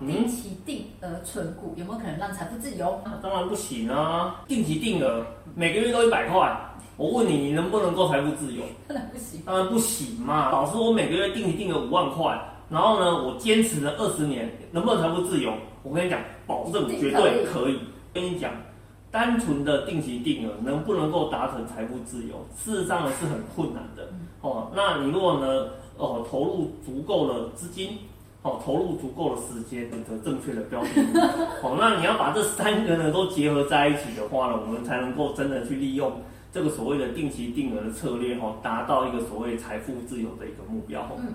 定期定额存股有没有可能让财富自由？当然不行啊！定期定额每个月都一百块，我问你，你能不能够财富自由？当然不行。当然不行嘛！老师，我每个月定期定额五万块，然后呢，我坚持了二十年，能不能财富自由？我跟你讲，保证绝对可以。跟你讲，单纯的定期定额能不能够达成财富自由？事实上呢是很困难的。哦，那你如果呢，哦，投入足够的资金。哦，投入足够的时间，选择正确的标的。哦，那你要把这三个呢都结合在一起的话呢，我们才能够真的去利用这个所谓的定期定额的策略，哦，达到一个所谓财富自由的一个目标。嗯